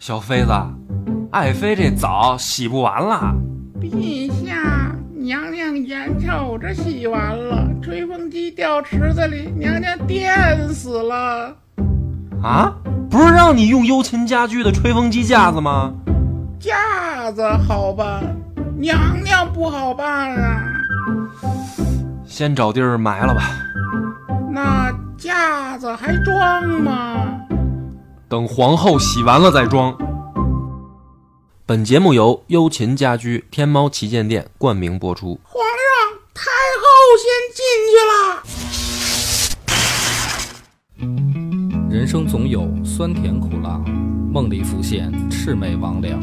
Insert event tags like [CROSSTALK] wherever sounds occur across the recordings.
小妃子，爱妃这澡洗不完了。陛下，娘娘眼瞅着洗完了，吹风机掉池子里，娘娘电死了。啊，不是让你用优琴家居的吹风机架子吗？架子好办，娘娘不好办啊。先找地儿埋了吧。那架子还装吗？等皇后洗完了再装。本节目由优琴家居天猫旗舰店冠名播出。皇上，太后先进去了。人生总有酸甜苦辣，梦里浮现魑魅魍魉，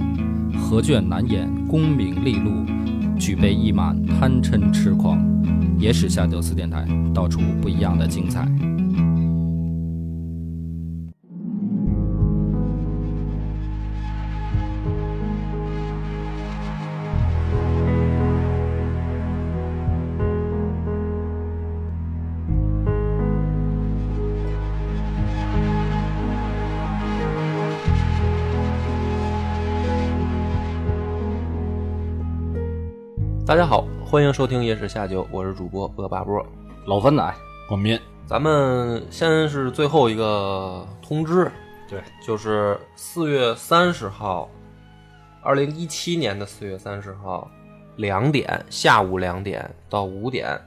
何卷难掩功名利禄，举杯一满贪嗔痴狂。野史下酒四电台，道出不一样的精彩。大家好，欢迎收听《野史下酒》，我是主播恶霸波，老番奶，广斌。咱们先是最后一个通知，对，就是四月三十号，二零一七年的四月三十号两点，下午两点到五点，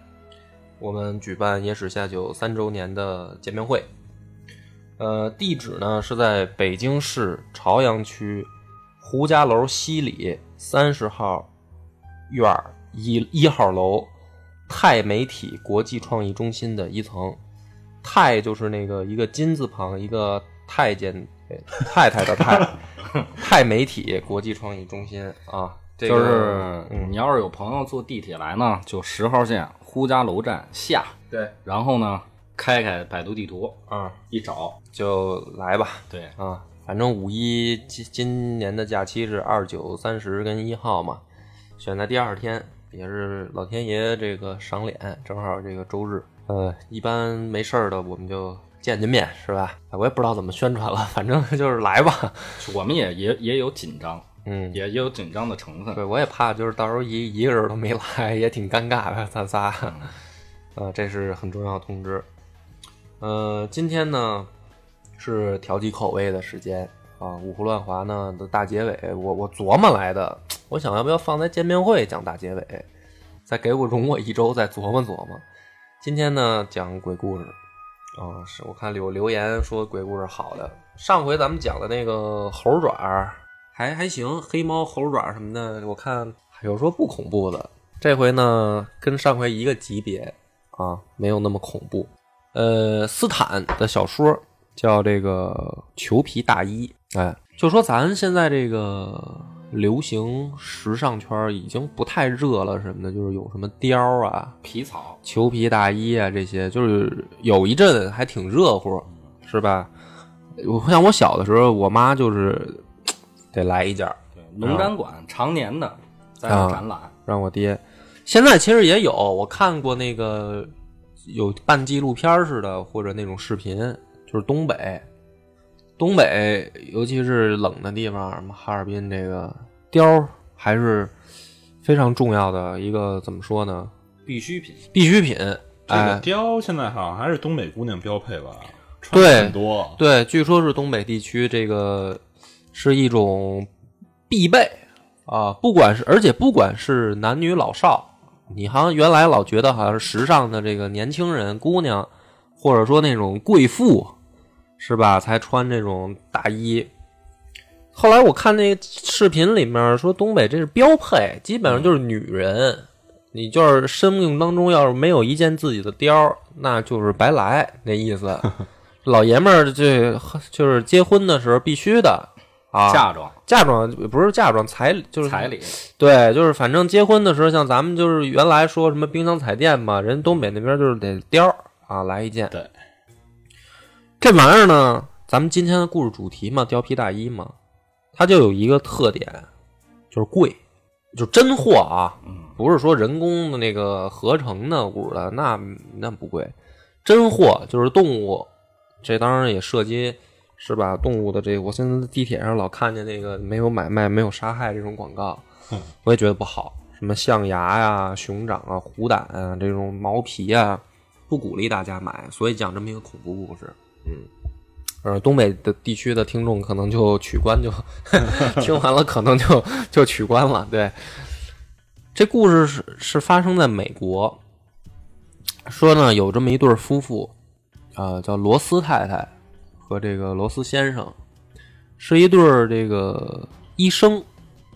我们举办《野史下酒》三周年的见面会。呃，地址呢是在北京市朝阳区胡家楼西里三十号。院儿一一号楼，泰媒体国际创意中心的一层，泰就是那个一个金字旁一个太监太太的太，泰媒 [LAUGHS] 体国际创意中心啊，这个、就是你要是有朋友坐地铁来呢，就十号线呼家楼站下，对，然后呢开开百度地图啊，一找就来吧，对啊，反正五一今今年的假期是二九三十跟一号嘛。选在第二天，也是老天爷这个赏脸，正好这个周日。呃，一般没事儿的，我们就见见面，是吧？我也不知道怎么宣传了，反正 [LAUGHS] 就是来吧。我们也也也有紧张，嗯，也也有紧张的成分。对，我也怕，就是到时候一一个人都没来，也挺尴尬的，咱仨。呃，这是很重要的通知。呃，今天呢是调剂口味的时间啊，五胡乱华呢的大结尾，我我琢磨来的。我想要不要放在见面会讲大结尾，再给我容我一周再琢磨琢磨。今天呢讲鬼故事啊，是我看有留言说鬼故事好的。上回咱们讲的那个猴爪还还行，黑猫猴爪什么的，我看有说不恐怖的。这回呢跟上回一个级别啊，没有那么恐怖。呃，斯坦的小说叫这个裘皮大衣，哎，就说咱现在这个。流行时尚圈已经不太热了，什么的，就是有什么貂啊、皮草、裘皮大衣啊，这些就是有一阵还挺热乎，是吧？我像我小的时候，我妈就是得来一件。对，农展馆常年的在展览，让我爹。现在其实也有，我看过那个有半纪录片似的，或者那种视频，就是东北。东北，尤其是冷的地方，什么哈尔滨，这个貂还是非常重要的一个，怎么说呢？必需品，必需品。这个貂现在好像还是东北姑娘标配吧？对，很多。对，据说是东北地区这个是一种必备啊，不管是而且不管是男女老少，你好像原来老觉得好像是时尚的这个年轻人、姑娘，或者说那种贵妇。是吧？才穿这种大衣。后来我看那个视频里面说，东北这是标配，基本上就是女人。你就是生命当中要是没有一件自己的貂，那就是白来那意思。[LAUGHS] 老爷们儿这就是结婚的时候必须的啊，嫁妆，嫁妆不是嫁妆，彩礼就是彩礼。对，就是反正结婚的时候，像咱们就是原来说什么冰箱彩电嘛，人东北那边就是得貂啊，来一件。对。这玩意儿呢，咱们今天的故事主题嘛，貂皮大衣嘛，它就有一个特点，就是贵，就真货啊，不是说人工的那个合成的物的，那那不贵，真货就是动物，这当然也涉及是吧？动物的这个，我现在在地铁上老看见那个没有买卖、没有杀害这种广告，我也觉得不好。什么象牙呀、熊掌啊、虎胆啊这种毛皮啊，不鼓励大家买。所以讲这么一个恐怖故事，嗯，呃，东北的地区的听众可能就取关就 [LAUGHS] 听完了，可能就就取关了。对，这故事是是发生在美国，说呢有这么一对夫妇，啊、叫罗斯太太和这个罗斯先生，是一对这个医生。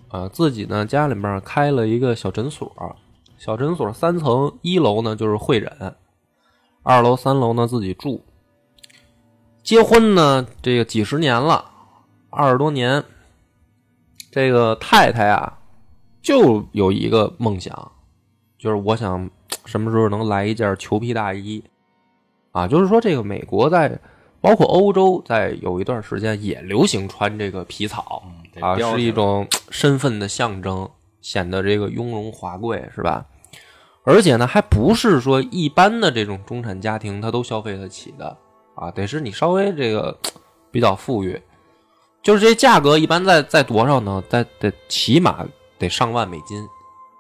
啊，自己呢家里面开了一个小诊所，小诊所三层，一楼呢就是会诊，二楼、三楼呢自己住。结婚呢，这个几十年了，二十多年。这个太太啊，就有一个梦想，就是我想什么时候能来一件裘皮大衣啊？就是说，这个美国在包括欧洲，在有一段时间也流行穿这个皮草。啊，是一种身份的象征，显得这个雍容华贵，是吧？而且呢，还不是说一般的这种中产家庭他都消费得起的啊，得是你稍微这个比较富裕，就是这价格一般在在多少呢？在得起码得上万美金，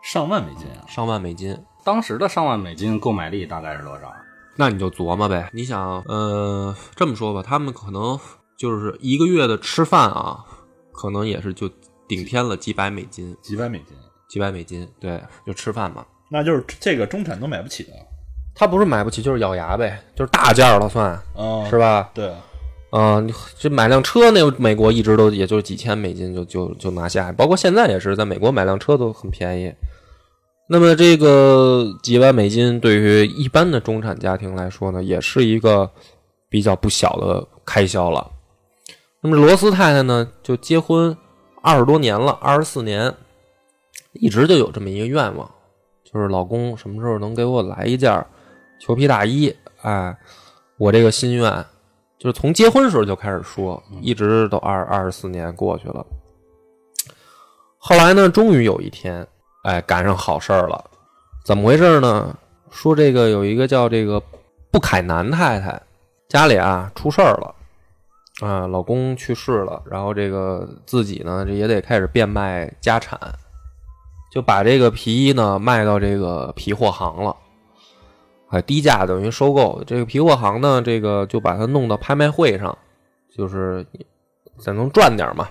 上万美金啊！上万美金。当时的上万美金购买力大概是多少？那你就琢磨呗。你想，呃，这么说吧，他们可能就是一个月的吃饭啊。可能也是就顶天了几百美金，几百美金，几百美金，对，就吃饭嘛。那就是这个中产都买不起的。他不是买不起，就是咬牙呗，就是大件了算，嗯，是吧？对，嗯，这买辆车，那美国一直都也就几千美金就就就拿下，包括现在也是，在美国买辆车都很便宜。那么这个几万美金对于一般的中产家庭来说呢，也是一个比较不小的开销了。那么罗斯太太呢，就结婚二十多年了，二十四年，一直就有这么一个愿望，就是老公什么时候能给我来一件裘皮大衣？哎，我这个心愿就是从结婚时候就开始说，一直都二二十四年过去了。后来呢，终于有一天，哎，赶上好事儿了。怎么回事呢？说这个有一个叫这个布凯南太太，家里啊出事儿了。啊，老公去世了，然后这个自己呢，这也得开始变卖家产，就把这个皮衣呢卖到这个皮货行了，哎，低价等于收购。这个皮货行呢，这个就把它弄到拍卖会上，就是咱能赚点嘛。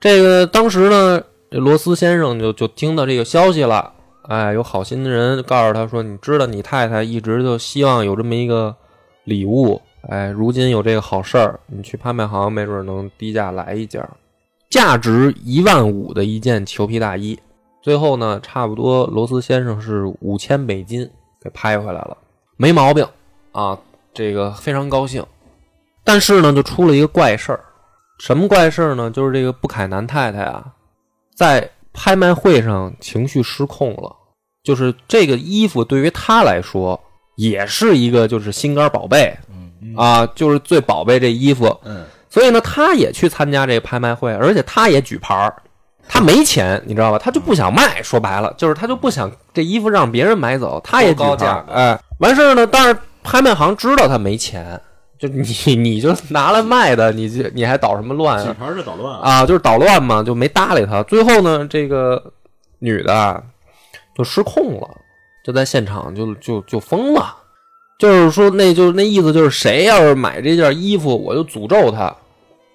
这个当时呢，这罗斯先生就就听到这个消息了，哎，有好心的人告诉他说：“你知道，你太太一直就希望有这么一个礼物。”哎，如今有这个好事儿，你去拍卖行，没准能低价来一件，价值一万五的一件裘皮大衣。最后呢，差不多罗斯先生是五千美金给拍回来了，没毛病啊，这个非常高兴。但是呢，就出了一个怪事儿，什么怪事儿呢？就是这个布凯南太太啊，在拍卖会上情绪失控了，就是这个衣服对于她来说也是一个就是心肝宝贝。啊，就是最宝贝这衣服，嗯，所以呢，她也去参加这个拍卖会，而且她也举牌儿，他没钱，你知道吧？他就不想卖，说白了，就是他就不想这衣服让别人买走，他也举牌儿，哎，完事儿呢，但是拍卖行知道他没钱，就你 [LAUGHS] 你就拿来卖的，你就你还捣什么乱啊？是捣乱啊，就是捣乱嘛，就没搭理他。最后呢，这个女的就失控了，就在现场就就就疯了。就是说，那就是那意思，就是谁要是买这件衣服，我就诅咒他，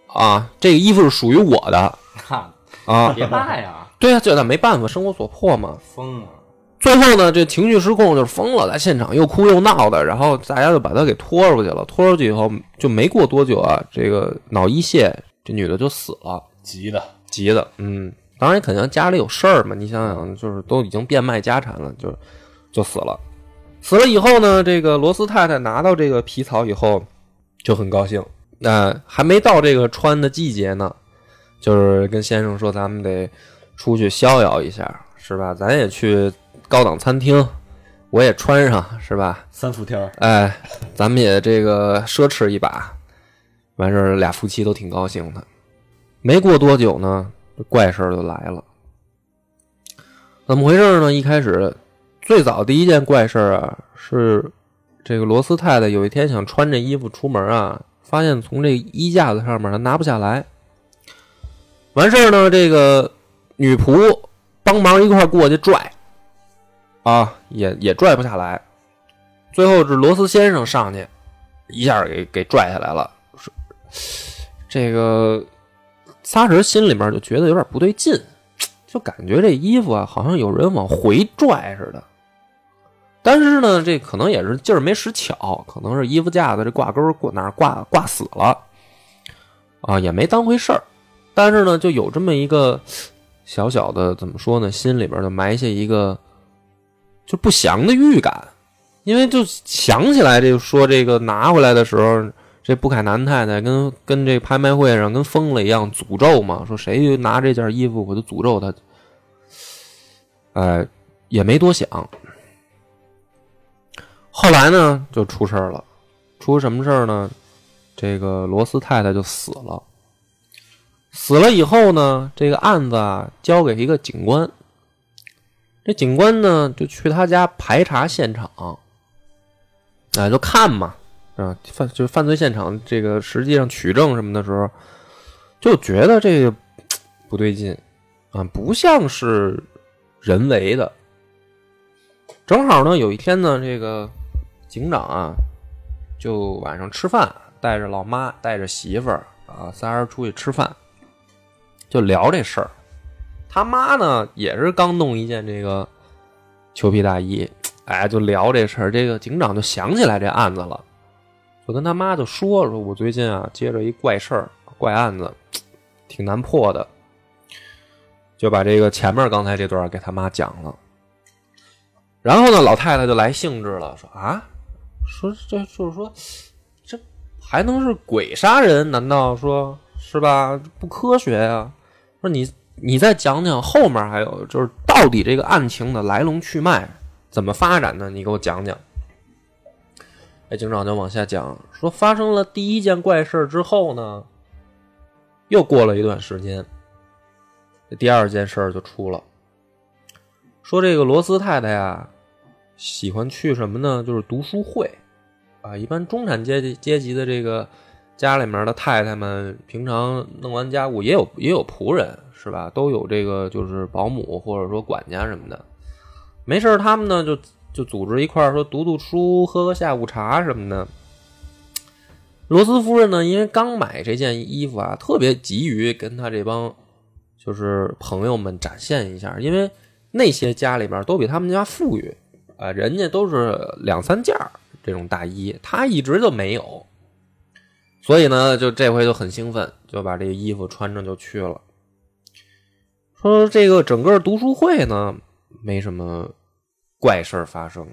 啊，这个衣服是属于我的看，[LAUGHS] 啊，别卖呀，对啊，这那没办法，生活所迫嘛。疯了！最后呢，这情绪失控，就是疯了，在现场又哭又闹的，然后大家就把他给拖出去了。拖出去以后，就没过多久啊，这个脑溢血，这女的就死了，急的，急的，嗯，当然肯定家里有事儿嘛，你想想，就是都已经变卖家产了，就就死了。死了以后呢，这个罗斯太太拿到这个皮草以后就很高兴。那、还没到这个穿的季节呢，就是跟先生说，咱们得出去逍遥一下，是吧？咱也去高档餐厅，我也穿上，是吧？三伏天儿，哎，咱们也这个奢侈一把。完事儿，俩夫妻都挺高兴的。没过多久呢，怪事儿就来了。怎么回事呢？一开始，最早第一件怪事儿啊，是这个罗斯太太有一天想穿着衣服出门啊，发现从这衣架子上面她拿不下来。完事儿呢，这个女仆帮忙一块过去拽，啊，也也拽不下来。最后是罗斯先生上去，一下给给拽下来了。这个仨人心里面就觉得有点不对劲，就感觉这衣服啊，好像有人往回拽似的。但是呢，这可能也是劲儿没使巧，可能是衣服架子这挂钩挂哪挂挂死了，啊，也没当回事儿。但是呢，就有这么一个小小的怎么说呢，心里边就埋下一个就不祥的预感，因为就想起来这个说这个拿回来的时候，这布凯南太太跟跟这拍卖会上跟疯了一样诅咒嘛，说谁拿这件衣服我就诅咒他，哎，也没多想。后来呢，就出事儿了，出什么事儿呢？这个罗斯太太就死了。死了以后呢，这个案子啊交给一个警官。这警官呢就去他家排查现场，啊，就看嘛，啊，犯就犯罪现场这个实际上取证什么的时候，就觉得这个不对劲，啊，不像是人为的。正好呢，有一天呢，这个警长啊，就晚上吃饭，带着老妈，带着媳妇儿啊，仨人出去吃饭。就聊这事儿，他妈呢也是刚弄一件这个裘皮大衣，哎，就聊这事儿。这个警长就想起来这案子了，就跟他妈就说说，我最近啊接着一怪事儿、怪案子，挺难破的，就把这个前面刚才这段给他妈讲了。然后呢，老太太就来兴致了，说啊，说这就是说，这还能是鬼杀人？难道说是吧？不科学呀？说你，你再讲讲后面还有就是到底这个案情的来龙去脉怎么发展的？你给我讲讲。哎，警长就往下讲，说发生了第一件怪事之后呢，又过了一段时间，第二件事就出了。说这个罗斯太太呀，喜欢去什么呢？就是读书会啊，一般中产阶级阶级的这个。家里面的太太们平常弄完家务也有也有仆人是吧？都有这个就是保姆或者说管家什么的。没事他们呢就就组织一块说读读书、喝喝下午茶什么的。罗斯夫人呢，因为刚买这件衣服啊，特别急于跟他这帮就是朋友们展现一下，因为那些家里边都比他们家富裕啊，人家都是两三件这种大衣，他一直就没有。所以呢，就这回就很兴奋，就把这个衣服穿着就去了。说这个整个读书会呢，没什么怪事发生。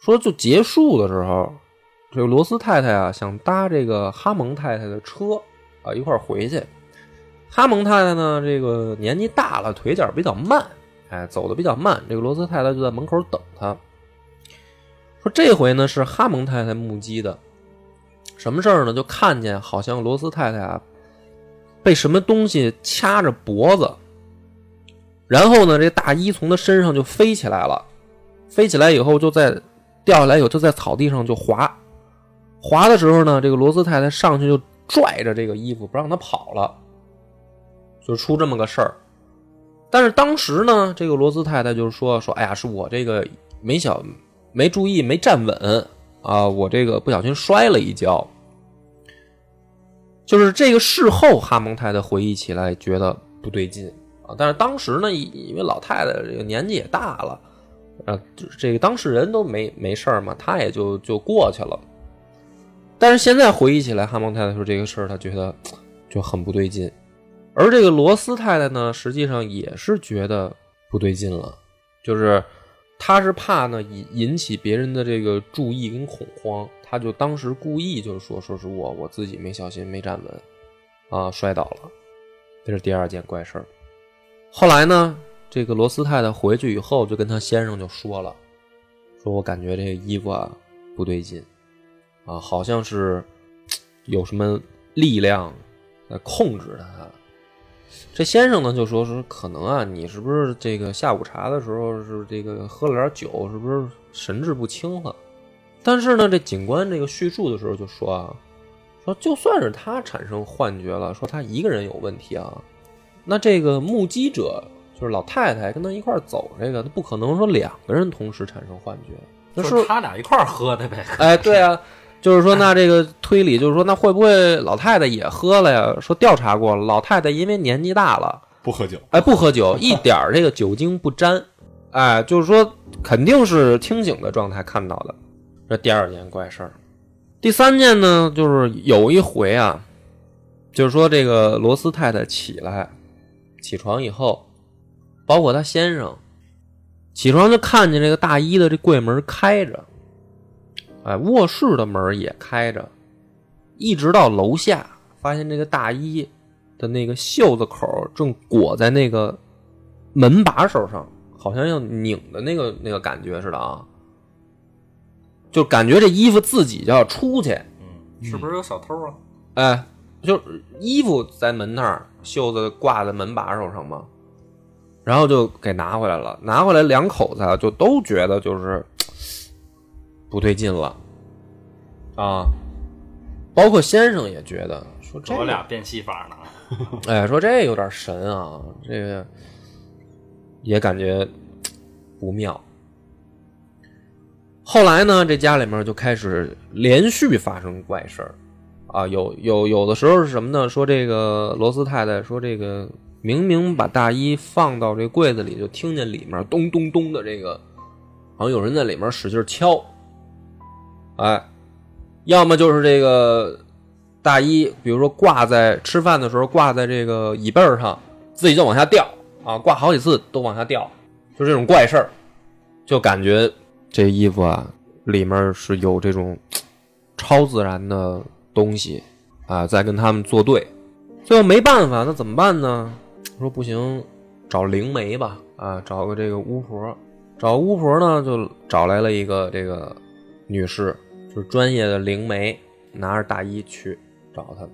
说就结束的时候，这个罗斯太太啊，想搭这个哈蒙太太的车啊，一块回去。哈蒙太太呢，这个年纪大了，腿脚比较慢，哎，走的比较慢。这个罗斯太太就在门口等他。说这回呢，是哈蒙太太目击的。什么事儿呢？就看见好像罗斯太太啊，被什么东西掐着脖子，然后呢，这大衣从她身上就飞起来了，飞起来以后就在掉下来以后就在草地上就滑，滑的时候呢，这个罗斯太太上去就拽着这个衣服不让她跑了，就出这么个事儿。但是当时呢，这个罗斯太太就是说说，哎呀，是我这个没小没注意没站稳。啊，我这个不小心摔了一跤，就是这个事后哈蒙太太回忆起来觉得不对劲啊。但是当时呢，因为老太太这个年纪也大了，啊，这个当事人都没没事嘛，他也就就过去了。但是现在回忆起来，哈蒙太太说这个事儿，他觉得就很不对劲。而这个罗斯太太呢，实际上也是觉得不对劲了，就是。他是怕呢引引起别人的这个注意跟恐慌，他就当时故意就是说说是我我自己没小心没站稳，啊摔倒了，这是第二件怪事儿。后来呢，这个罗斯太太回去以后就跟他先生就说了，说我感觉这个衣服啊不对劲，啊好像是有什么力量在控制他。这先生呢就说说可能啊，你是不是这个下午茶的时候是这个喝了点酒，是不是神志不清了？但是呢，这警官这个叙述的时候就说啊，说就算是他产生幻觉了，说他一个人有问题啊，那这个目击者就是老太太跟他一块走，这个他不可能说两个人同时产生幻觉，那就是他俩一块喝的呗。哎，对啊，就是说，那这个推理就是说，那会不会老太太也喝了呀？说调查过了，老太太因为年纪大了，不喝酒，哎，不喝酒，一点儿这个酒精不沾，哎，就是说肯定是清醒的状态看到的。这第二件怪事儿，第三件呢，就是有一回啊，就是说这个罗斯太太起来，起床以后，包括她先生，起床就看见这个大衣的这柜门开着，哎，卧室的门也开着，一直到楼下，发现这个大衣的那个袖子口正裹在那个门把手上，好像要拧的那个那个感觉似的啊，就感觉这衣服自己就要出去，嗯，是不是有小偷啊？哎，就是衣服在门那儿，袖子挂在门把手上嘛，然后就给拿回来了。拿回来两口子啊就都觉得就是嘖不对劲了啊，包括先生也觉得说这我俩变戏法呢。[LAUGHS] 哎，说这有点神啊，这个也感觉不妙。后来呢，这家里面就开始连续发生怪事儿啊，有有有的时候是什么呢？说这个罗斯太太说这个明明把大衣放到这柜子里，就听见里面咚咚咚的这个，好像有人在里面使劲敲，哎，要么就是这个大衣，比如说挂在吃饭的时候挂在这个椅背上，自己就往下掉啊，挂好几次都往下掉，就这种怪事儿，就感觉这衣服啊里面是有这种超自然的东西啊在跟他们作对，最后没办法，那怎么办呢？说不行，找灵媒吧，啊，找个这个巫婆，找巫婆呢就找来了一个这个女士，就是专业的灵媒，拿着大衣去找他。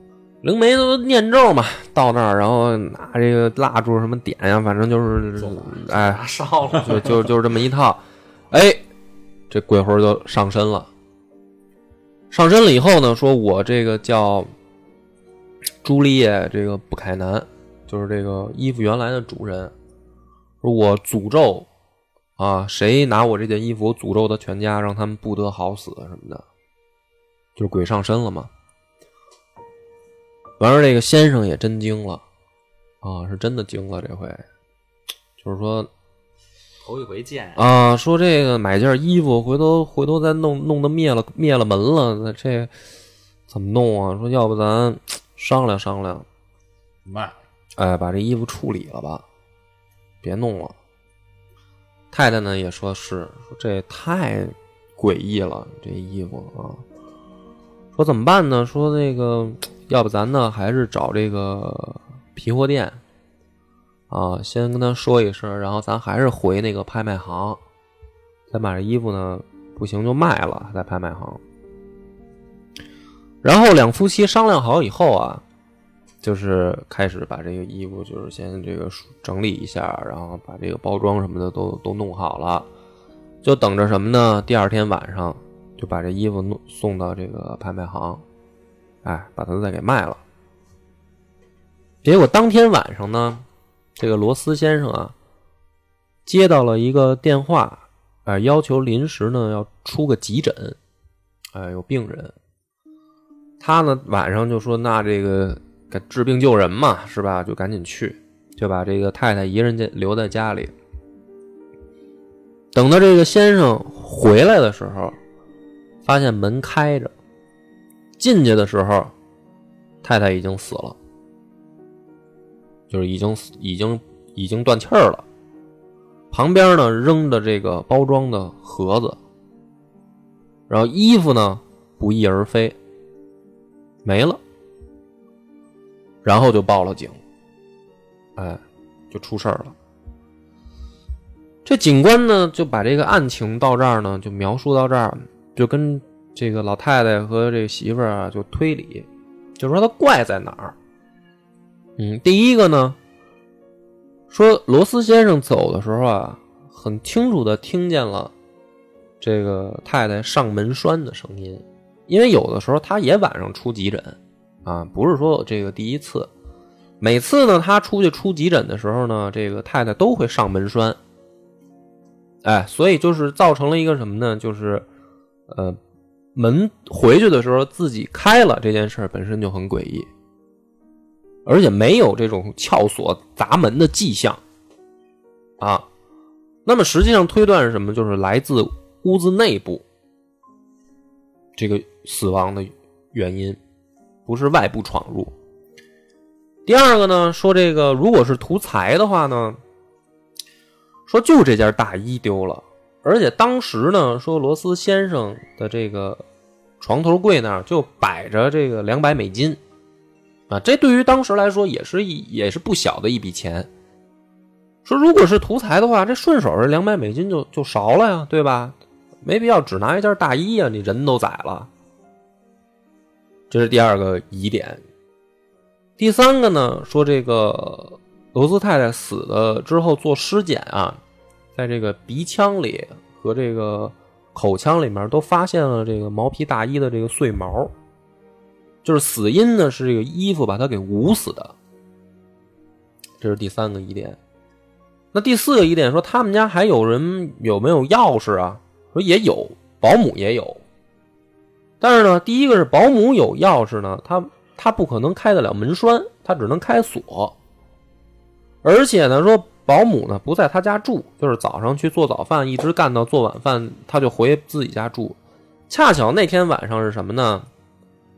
灵媒都念咒嘛，到那儿然后拿这个蜡烛什么点呀，反正就是哎，烧了，就就就是这么一套，哎，这鬼魂就上身了。上身了以后呢，说我这个叫朱丽叶，这个布凯南，就是这个衣服原来的主人，说我诅咒啊，谁拿我这件衣服，我诅咒他全家，让他们不得好死什么的，就是鬼上身了嘛。完了，这个先生也真惊了，啊，是真的惊了这回，就是说头一回见。啊，说这个买件衣服，回头回头再弄弄得灭了灭了门了，那这怎么弄啊？说要不咱商量商量，卖哎，把这衣服处理了吧，别弄了。太太呢也说是，说这也太诡异了，这衣服啊。说怎么办呢？说那个，要不咱呢还是找这个皮货店啊，先跟他说一声，然后咱还是回那个拍卖行，咱把这衣服呢不行就卖了，在拍卖行。然后两夫妻商量好以后啊，就是开始把这个衣服，就是先这个整理一下，然后把这个包装什么的都都弄好了，就等着什么呢？第二天晚上就把这衣服弄送到这个拍卖行，哎，把它再给卖了。结果当天晚上呢，这个罗斯先生啊，接到了一个电话，哎、要求临时呢要出个急诊，哎、有病人。他呢晚上就说：“那这个该治病救人嘛，是吧？就赶紧去，就把这个太太一个人家留在家里。等到这个先生回来的时候，发现门开着，进去的时候，太太已经死了，就是已经已经已经断气儿了。旁边呢扔的这个包装的盒子，然后衣服呢不翼而飞。”没了，然后就报了警，哎，就出事儿了。这警官呢，就把这个案情到这儿呢，就描述到这儿，就跟这个老太太和这媳妇儿啊，就推理，就说他怪在哪儿。嗯，第一个呢，说罗斯先生走的时候啊，很清楚的听见了这个太太上门栓的声音。因为有的时候他也晚上出急诊，啊，不是说这个第一次。每次呢，他出去出急诊的时候呢，这个太太都会上门栓。哎，所以就是造成了一个什么呢？就是，呃，门回去的时候自己开了这件事本身就很诡异，而且没有这种撬锁砸门的迹象啊。那么实际上推断是什么？就是来自屋子内部这个死亡的原因，不是外部闯入。第二个呢，说这个如果是图财的话呢，说就这件大衣丢了，而且当时呢，说罗斯先生的这个床头柜那儿就摆着这个两百美金，啊，这对于当时来说也是一也是不小的一笔钱。说如果是图财的话，这顺手这两百美金就就少了呀，对吧？没必要只拿一件大衣呀，你人都宰了。这是第二个疑点。第三个呢，说这个罗斯太太死了之后做尸检啊，在这个鼻腔里和这个口腔里面都发现了这个毛皮大衣的这个碎毛，就是死因呢是这个衣服把他给捂死的。这是第三个疑点。那第四个疑点说，他们家还有人有没有钥匙啊？说也有，保姆也有。但是呢，第一个是保姆有钥匙呢，他他不可能开得了门栓，他只能开锁。而且呢，说保姆呢不在他家住，就是早上去做早饭，一直干到做晚饭，他就回自己家住。恰巧那天晚上是什么呢？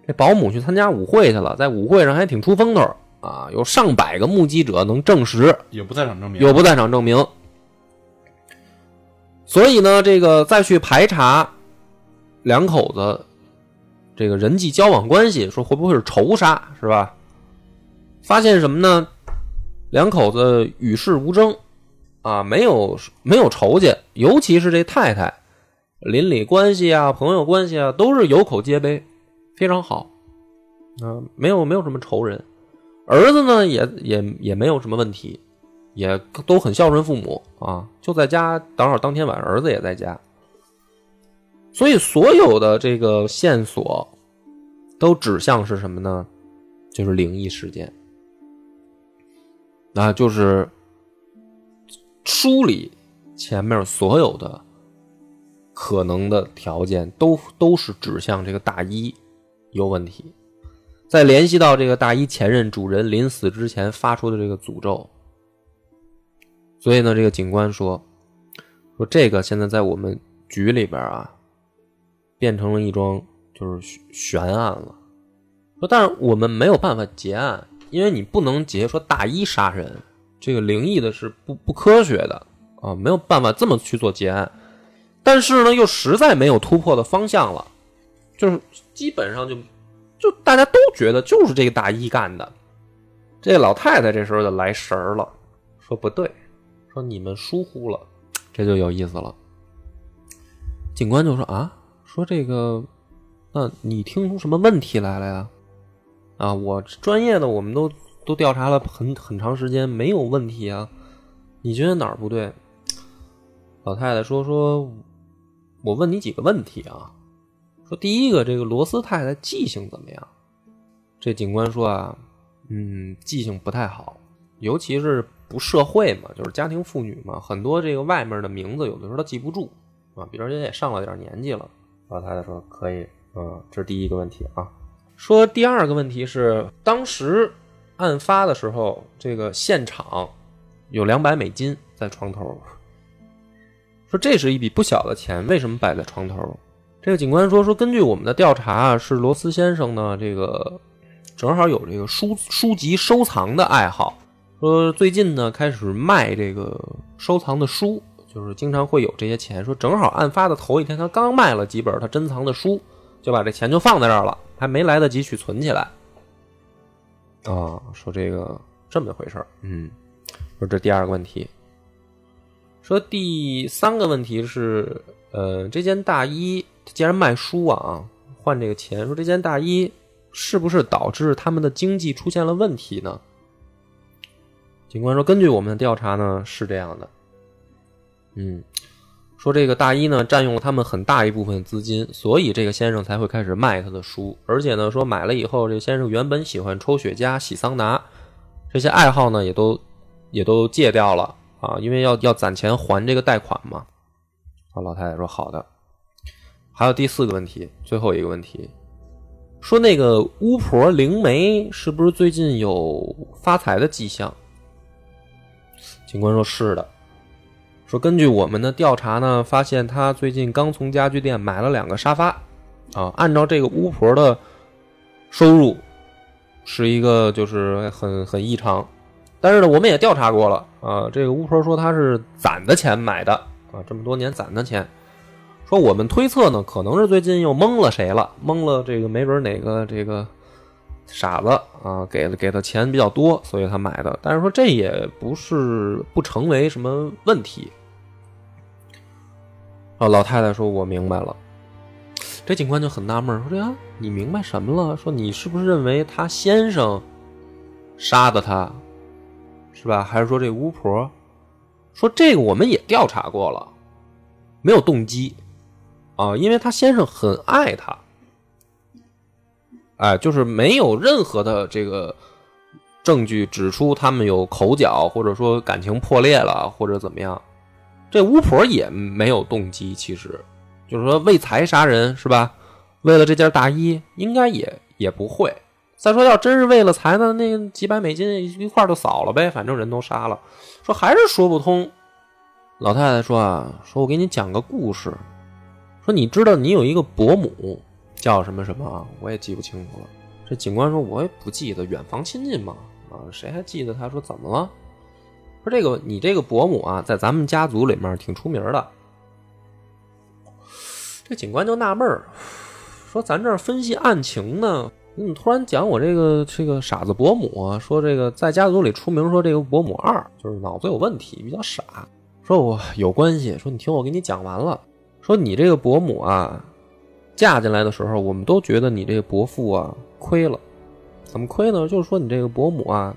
这保姆去参加舞会去了，在舞会上还挺出风头啊，有上百个目击者能证实，有不在场证明，有不在场证明。所以呢，这个再去排查两口子这个人际交往关系，说会不会是仇杀，是吧？发现什么呢？两口子与世无争啊，没有没有仇家，尤其是这太太，邻里关系啊、朋友关系啊，都是有口皆碑，非常好啊，没有没有什么仇人。儿子呢，也也也没有什么问题，也都很孝顺父母啊，就在家，正好当天晚上儿子也在家，所以所有的这个线索都指向是什么呢？就是灵异事件，那就是梳理前面所有的可能的条件都都是指向这个大衣有问题。再联系到这个大衣前任主人临死之前发出的这个诅咒，所以呢，这个警官说说这个现在在我们局里边啊，变成了一桩就是悬案了。说但是我们没有办法结案，因为你不能结说大衣杀人，这个灵异的是不不科学的啊，没有办法这么去做结案。但是呢，又实在没有突破的方向了，就是基本上就。就大家都觉得就是这个大衣干的，这老太太这时候就来神儿了，说不对，说你们疏忽了，这就有意思了。警官就说啊，说这个，那你听出什么问题来了呀？啊，我专业的我们都都调查了很很长时间，没有问题啊。你觉得哪儿不对？老太太说说，我问你几个问题啊。说第一个，这个罗斯太太记性怎么样？这警官说啊，嗯，记性不太好，尤其是不社会嘛，就是家庭妇女嘛，很多这个外面的名字有的时候她记不住啊，比如人也上了点年纪了。老太太说可以，嗯，这是第一个问题啊。说第二个问题是，当时案发的时候，这个现场有两百美金在床头，说这是一笔不小的钱，为什么摆在床头？这个警官说：“说根据我们的调查啊，是罗斯先生呢，这个正好有这个书书籍收藏的爱好。说最近呢，开始卖这个收藏的书，就是经常会有这些钱。说正好案发的头一天，他刚卖了几本他珍藏的书，就把这钱就放在这儿了，还没来得及去存起来。啊，说这个这么回事儿，嗯，说这第二个问题。说第三个问题是，呃，这件大衣。”既然卖书啊，换这个钱，说这件大衣是不是导致他们的经济出现了问题呢？警官说，根据我们的调查呢，是这样的。嗯，说这个大一呢占用了他们很大一部分资金，所以这个先生才会开始卖他的书。而且呢，说买了以后，这个先生原本喜欢抽雪茄、洗桑拿这些爱好呢，也都也都戒掉了啊，因为要要攒钱还这个贷款嘛。啊，老太太说好的。还有第四个问题，最后一个问题，说那个巫婆灵媒是不是最近有发财的迹象？警官说是的。说根据我们的调查呢，发现他最近刚从家具店买了两个沙发，啊，按照这个巫婆的收入，是一个就是很很异常。但是呢，我们也调查过了啊，这个巫婆说她是攒的钱买的啊，这么多年攒的钱。说我们推测呢，可能是最近又蒙了谁了，蒙了这个没准哪个这个傻子啊，给了给的钱比较多，所以他买的。但是说这也不是不成为什么问题。啊，老太太说：“我明白了。”这警官就很纳闷，说：“这呀，你明白什么了？说你是不是认为他先生杀的他，是吧？还是说这巫婆？说这个我们也调查过了，没有动机啊，因为他先生很爱他，哎，就是没有任何的这个证据指出他们有口角，或者说感情破裂了，或者怎么样。”这巫婆也没有动机，其实就是说为财杀人是吧？为了这件大衣，应该也也不会。再说，要真是为了财呢，那几百美金一块就扫了呗，反正人都杀了。说还是说不通。老太太说啊，说我给你讲个故事。说你知道你有一个伯母叫什么什么？我也记不清楚了。这警官说我也不记得，远房亲戚嘛啊，谁还记得？他说怎么了？说这个你这个伯母啊，在咱们家族里面挺出名的。这警官就纳闷儿，说咱这分析案情呢，你怎么突然讲我这个这个傻子伯母啊？说这个在家族里出名，说这个伯母二就是脑子有问题，比较傻。说我有关系，说你听我给你讲完了。说你这个伯母啊，嫁进来的时候，我们都觉得你这个伯父啊亏了。怎么亏呢？就是说你这个伯母啊，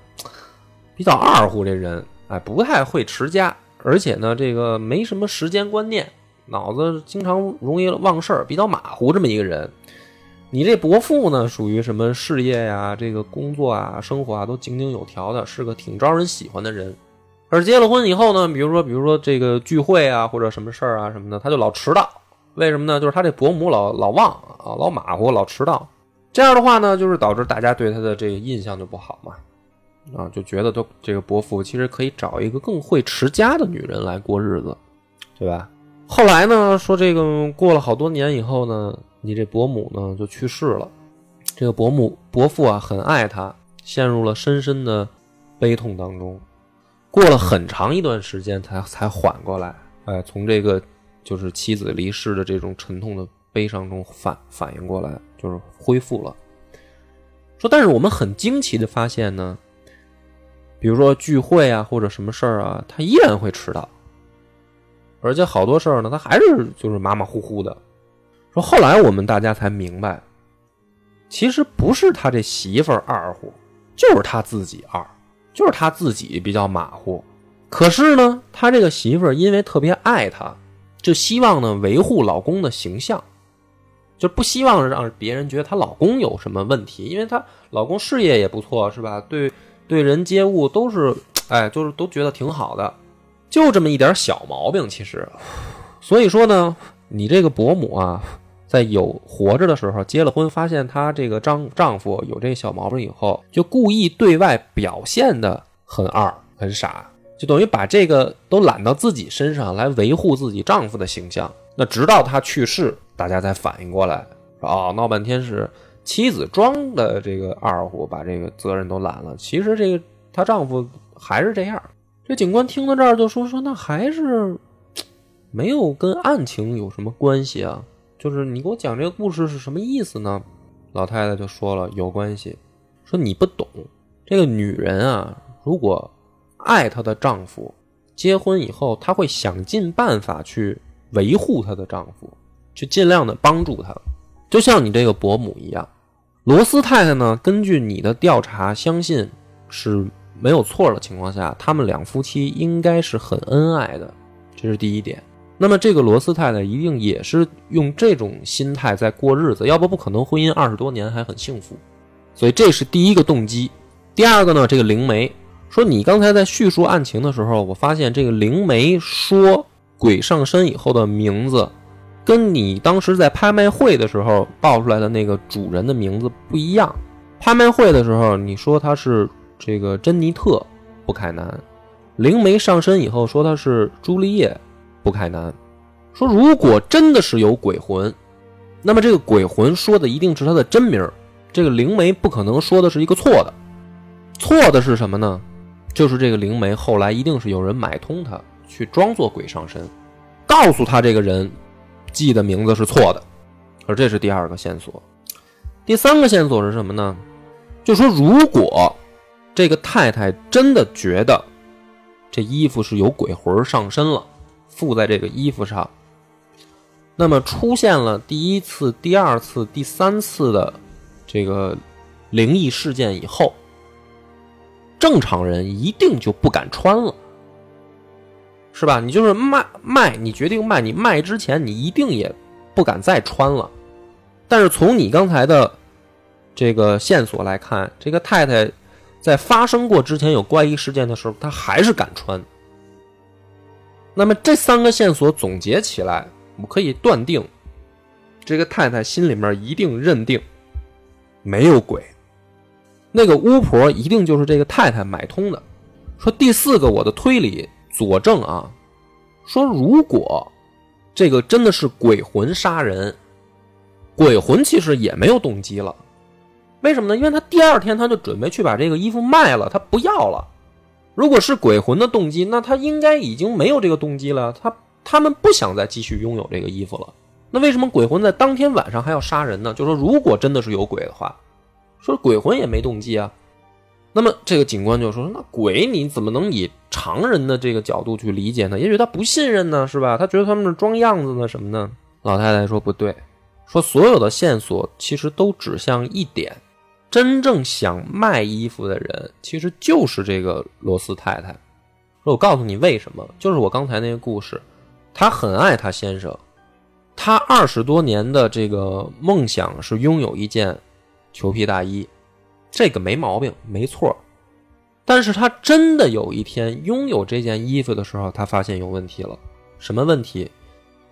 比较二乎，这人。哎，不太会持家，而且呢，这个没什么时间观念，脑子经常容易忘事儿，比较马虎这么一个人。你这伯父呢，属于什么事业呀、这个工作啊、生活啊都井井有条的，是个挺招人喜欢的人。而结了婚以后呢，比如说，比如说这个聚会啊，或者什么事儿啊什么的，他就老迟到。为什么呢？就是他这伯母老老忘啊，老马虎，老迟到。这样的话呢，就是导致大家对他的这个印象就不好嘛。啊，就觉得都这个伯父其实可以找一个更会持家的女人来过日子，对吧？后来呢，说这个过了好多年以后呢，你这伯母呢就去世了。这个伯母伯父啊很爱她，陷入了深深的悲痛当中。过了很长一段时间才才缓过来，哎，从这个就是妻子离世的这种沉痛的悲伤中反反应过来，就是恢复了。说，但是我们很惊奇的发现呢。比如说聚会啊，或者什么事儿啊，他依然会迟到，而且好多事儿呢，他还是就是马马虎虎的。说后来我们大家才明白，其实不是他这媳妇儿二乎，就是他自己二，就是他自己比较马虎。可是呢，他这个媳妇儿因为特别爱他，就希望呢维护老公的形象，就不希望让别人觉得她老公有什么问题，因为她老公事业也不错，是吧？对。对人接物都是，哎，就是都觉得挺好的，就这么一点小毛病，其实，所以说呢，你这个伯母啊，在有活着的时候结了婚，发现她这个丈丈夫有这小毛病以后，就故意对外表现的很二很傻，就等于把这个都揽到自己身上来维护自己丈夫的形象。那直到她去世，大家才反应过来，说哦，闹半天是。妻子装的这个二虎，把这个责任都揽了。其实这个她丈夫还是这样。这警官听到这儿就说：“说那还是没有跟案情有什么关系啊？就是你给我讲这个故事是什么意思呢？”老太太就说了：“有关系。说你不懂，这个女人啊，如果爱她的丈夫，结婚以后，她会想尽办法去维护她的丈夫，去尽量的帮助他，就像你这个伯母一样。”罗斯太太呢？根据你的调查，相信是没有错的情况下，他们两夫妻应该是很恩爱的，这是第一点。那么这个罗斯太太一定也是用这种心态在过日子，要不不可能婚姻二十多年还很幸福。所以这是第一个动机。第二个呢，这个灵媒说你刚才在叙述案情的时候，我发现这个灵媒说鬼上身以后的名字，跟你当时在拍卖会的时候报出来的那个主人的名字不一样。拍卖会的时候你说他是这个珍妮特·布凯南，灵媒上身以后说他是朱丽叶。布凯南说：“如果真的是有鬼魂，那么这个鬼魂说的一定是他的真名。这个灵媒不可能说的是一个错的。错的是什么呢？就是这个灵媒后来一定是有人买通他，去装作鬼上身，告诉他这个人记的名字是错的。而这是第二个线索。第三个线索是什么呢？就说如果这个太太真的觉得这衣服是有鬼魂上身了。”附在这个衣服上，那么出现了第一次、第二次、第三次的这个灵异事件以后，正常人一定就不敢穿了，是吧？你就是卖卖，你决定卖，你卖之前你一定也不敢再穿了。但是从你刚才的这个线索来看，这个太太在发生过之前有怪异事件的时候，她还是敢穿。那么这三个线索总结起来，我们可以断定，这个太太心里面一定认定没有鬼，那个巫婆一定就是这个太太买通的。说第四个，我的推理佐证啊，说如果这个真的是鬼魂杀人，鬼魂其实也没有动机了，为什么呢？因为他第二天他就准备去把这个衣服卖了，他不要了。如果是鬼魂的动机，那他应该已经没有这个动机了。他他们不想再继续拥有这个衣服了。那为什么鬼魂在当天晚上还要杀人呢？就说如果真的是有鬼的话，说鬼魂也没动机啊。那么这个警官就说：“那鬼你怎么能以常人的这个角度去理解呢？也许他不信任呢，是吧？他觉得他们是装样子呢，什么呢？”老太太说：“不对，说所有的线索其实都指向一点。”真正想卖衣服的人，其实就是这个罗斯太太。说我告诉你为什么，就是我刚才那个故事，她很爱她先生，她二十多年的这个梦想是拥有一件裘皮大衣，这个没毛病，没错。但是他真的有一天拥有这件衣服的时候，他发现有问题了。什么问题？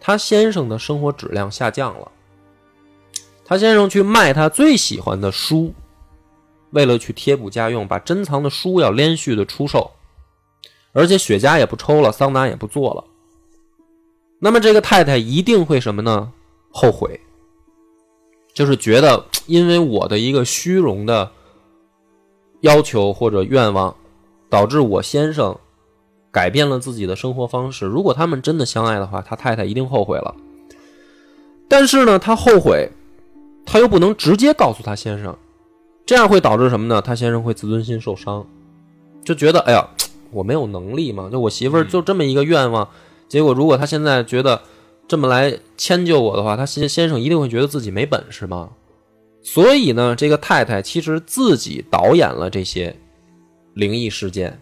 他先生的生活质量下降了。他先生去卖他最喜欢的书。为了去贴补家用，把珍藏的书要连续的出售，而且雪茄也不抽了，桑拿也不做了。那么这个太太一定会什么呢？后悔，就是觉得因为我的一个虚荣的要求或者愿望，导致我先生改变了自己的生活方式。如果他们真的相爱的话，他太太一定后悔了。但是呢，他后悔，他又不能直接告诉他先生。这样会导致什么呢？他先生会自尊心受伤，就觉得哎呀，我没有能力嘛。就我媳妇儿就这么一个愿望，结果如果他现在觉得这么来迁就我的话，他先先生一定会觉得自己没本事嘛。所以呢，这个太太其实自己导演了这些灵异事件。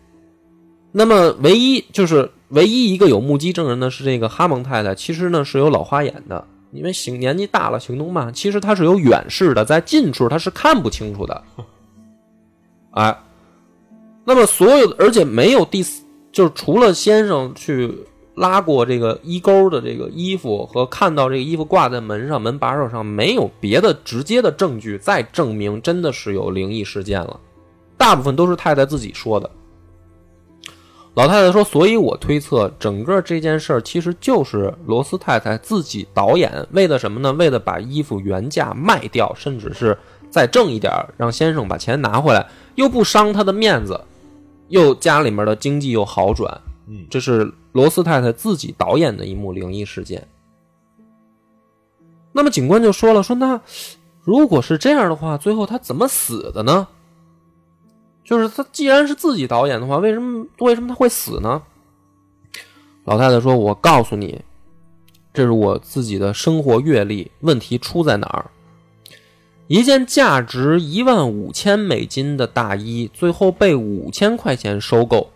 那么唯一就是唯一一个有目击证人的是这个哈蒙太太，其实呢是有老花眼的。因为行年纪大了，行动慢，其实他是有远视的，在近处他是看不清楚的。哎，那么所有的，而且没有第四，就是除了先生去拉过这个衣钩的这个衣服和看到这个衣服挂在门上门把手上，没有别的直接的证据再证明真的是有灵异事件了。大部分都是太太自己说的。老太太说：“所以我推测，整个这件事儿其实就是罗斯太太自己导演，为了什么呢？为了把衣服原价卖掉，甚至是再挣一点，让先生把钱拿回来，又不伤他的面子，又家里面的经济又好转。嗯，这是罗斯太太自己导演的一幕灵异事件。那么警官就说了：说那如果是这样的话，最后他怎么死的呢？”就是他既然是自己导演的话，为什么为什么他会死呢？老太太说：“我告诉你，这是我自己的生活阅历。问题出在哪儿？一件价值一万五千美金的大衣，最后被五千块钱收购。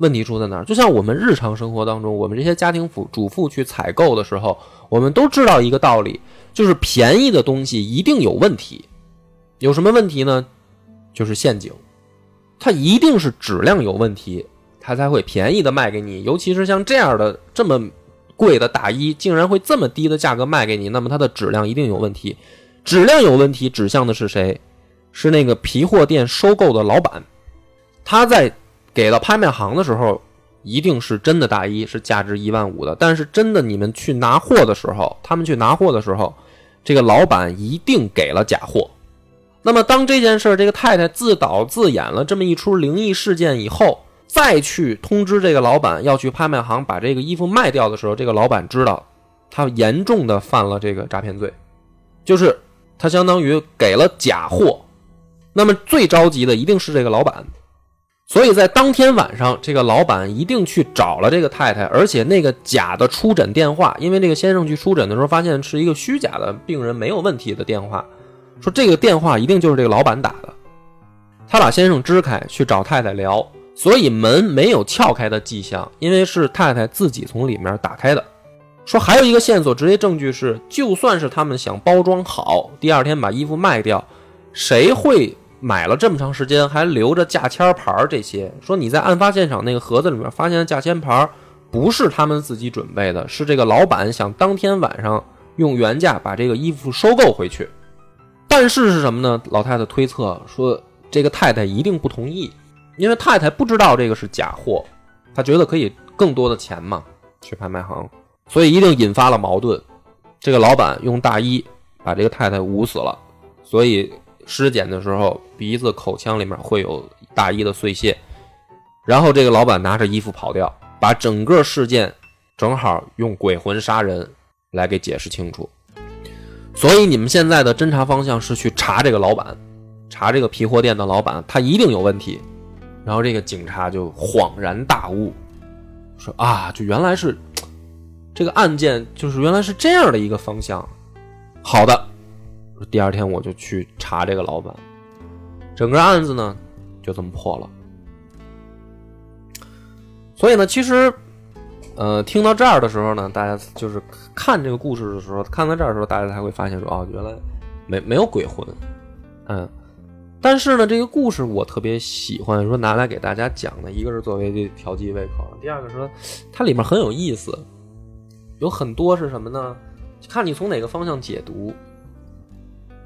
问题出在哪儿？就像我们日常生活当中，我们这些家庭主主妇去采购的时候，我们都知道一个道理，就是便宜的东西一定有问题。有什么问题呢？就是陷阱，它一定是质量有问题，它才会便宜的卖给你。尤其是像这样的这么贵的大衣，竟然会这么低的价格卖给你，那么它的质量一定有问题。质量有问题，指向的是谁？是那个皮货店收购的老板，他在给到拍卖行的时候，一定是真的大衣，是价值一万五的。但是真的你们去拿货的时候，他们去拿货的时候，这个老板一定给了假货。那么当这件事，这个太太自导自演了这么一出灵异事件以后，再去通知这个老板要去拍卖行把这个衣服卖掉的时候，这个老板知道他严重的犯了这个诈骗罪，就是他相当于给了假货。那么最着急的一定是这个老板，所以在当天晚上，这个老板一定去找了这个太太，而且那个假的出诊电话，因为这个先生去出诊的时候发现是一个虚假的病人没有问题的电话，说这个电话一定就是这个老板打的，他把先生支开去找太太聊，所以门没有撬开的迹象，因为是太太自己从里面打开的。说还有一个线索，直接证据是，就算是他们想包装好，第二天把衣服卖掉，谁会？买了这么长时间，还留着价签牌，这些说你在案发现场那个盒子里面发现的价签牌，不是他们自己准备的，是这个老板想当天晚上用原价把这个衣服收购回去。但是是什么呢？老太太推测说，这个太太一定不同意，因为太太不知道这个是假货，她觉得可以更多的钱嘛，去拍卖行，所以一定引发了矛盾。这个老板用大衣把这个太太捂死了，所以。尸检的时候，鼻子、口腔里面会有大衣的碎屑，然后这个老板拿着衣服跑掉，把整个事件正好用鬼魂杀人来给解释清楚。所以你们现在的侦查方向是去查这个老板，查这个皮货店的老板，他一定有问题。然后这个警察就恍然大悟，说啊，就原来是这个案件，就是原来是这样的一个方向。好的。第二天我就去查这个老板，整个案子呢就这么破了。所以呢，其实，呃，听到这儿的时候呢，大家就是看这个故事的时候，看到这儿的时候，大家才会发现说，哦，原来没没有鬼魂，嗯。但是呢，这个故事我特别喜欢，说拿来给大家讲的，一个是作为这调剂胃口，第二个说它里面很有意思，有很多是什么呢？看你从哪个方向解读。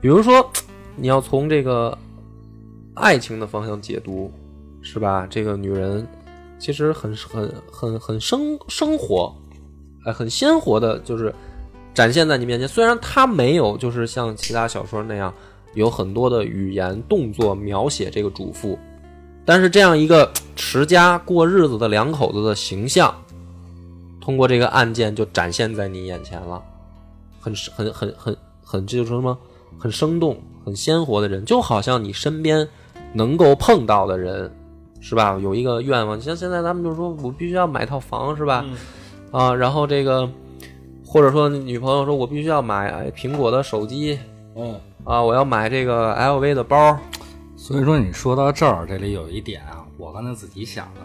比如说，[TSK] 你要从这个爱情的方向解读，是吧？这个女人其实很很很很生生活，哎，很鲜活的，就是展现在你面前。虽然她没有就是像其他小说那样有很多的语言动作描写这个主妇，但是这样一个 [TSK] 持家过日子的两口子的形象，通过这个案件就展现在你眼前了，很很很很很，这就是什么？很生动、很鲜活的人，就好像你身边能够碰到的人，是吧？有一个愿望，像现在咱们就说，我必须要买套房，是吧？啊，然后这个，或者说女朋友说，我必须要买苹果的手机，嗯，啊，我要买这个 LV 的包。所以说，你说到这儿，这里有一点啊，我刚才自己想的，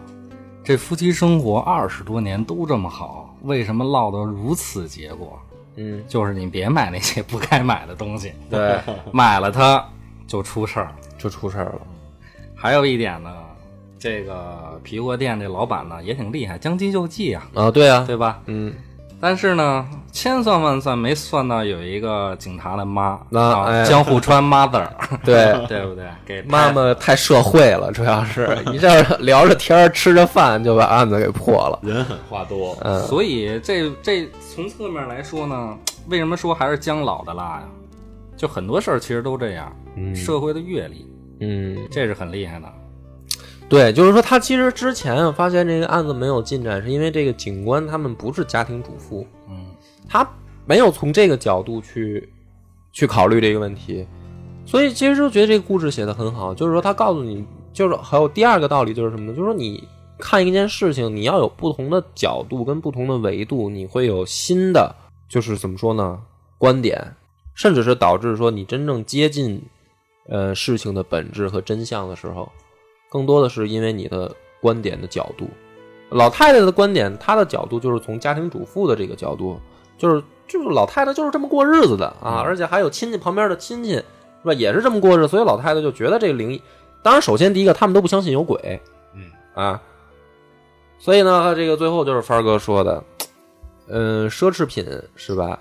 这夫妻生活二十多年都这么好，为什么落得如此结果？嗯，就是你别买那些不该买的东西，对，[LAUGHS] 买了它就出事儿，就出事儿了。还有一点呢，这个皮货店这老板呢也挺厉害，将计就计啊，啊，对啊，对吧？嗯。但是呢，千算万算没算到有一个警察的妈，那江户川 mother，[LAUGHS] 对 [LAUGHS] 对不对？给妈妈太社会了，主要是 [LAUGHS] 一下聊着天吃着饭就把案子给破了，人狠话多。嗯，所以这这从侧面来说呢，为什么说还是姜老的辣呀？就很多事儿其实都这样，社会的阅历，嗯，这是很厉害的。对，就是说他其实之前发现这个案子没有进展，是因为这个警官他们不是家庭主妇，嗯，他没有从这个角度去去考虑这个问题，所以其实就觉得这个故事写的很好，就是说他告诉你，就是还有第二个道理就是什么呢？就是说你看一件事情，你要有不同的角度跟不同的维度，你会有新的，就是怎么说呢？观点，甚至是导致说你真正接近呃事情的本质和真相的时候。更多的是因为你的观点的角度，老太太的观点，她的角度就是从家庭主妇的这个角度，就是就是老太太就是这么过日子的啊，而且还有亲戚旁边的亲戚是吧，也是这么过日子，所以老太太就觉得这个灵异。当然，首先第一个，他们都不相信有鬼，嗯啊，所以呢，这个最后就是帆儿哥说的，嗯，奢侈品是吧？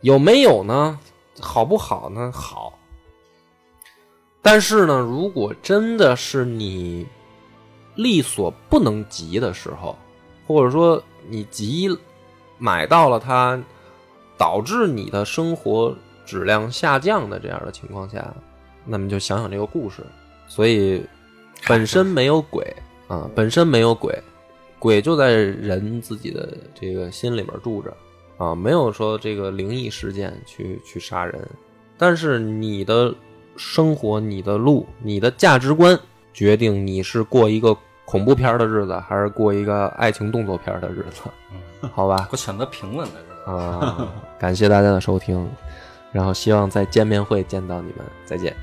有没有呢？好不好呢？好。但是呢，如果真的是你力所不能及的时候，或者说你急买到了它，导致你的生活质量下降的这样的情况下，那么就想想这个故事。所以本身没有鬼啊，本身没有鬼，鬼就在人自己的这个心里边住着啊，没有说这个灵异事件去去杀人。但是你的生活、你的路、你的价值观，决定你是过一个恐怖片儿的日子，还是过一个爱情动作片儿的日子，好吧？[LAUGHS] 我选择平稳的日子。啊，感谢大家的收听，然后希望在见面会见到你们，再见。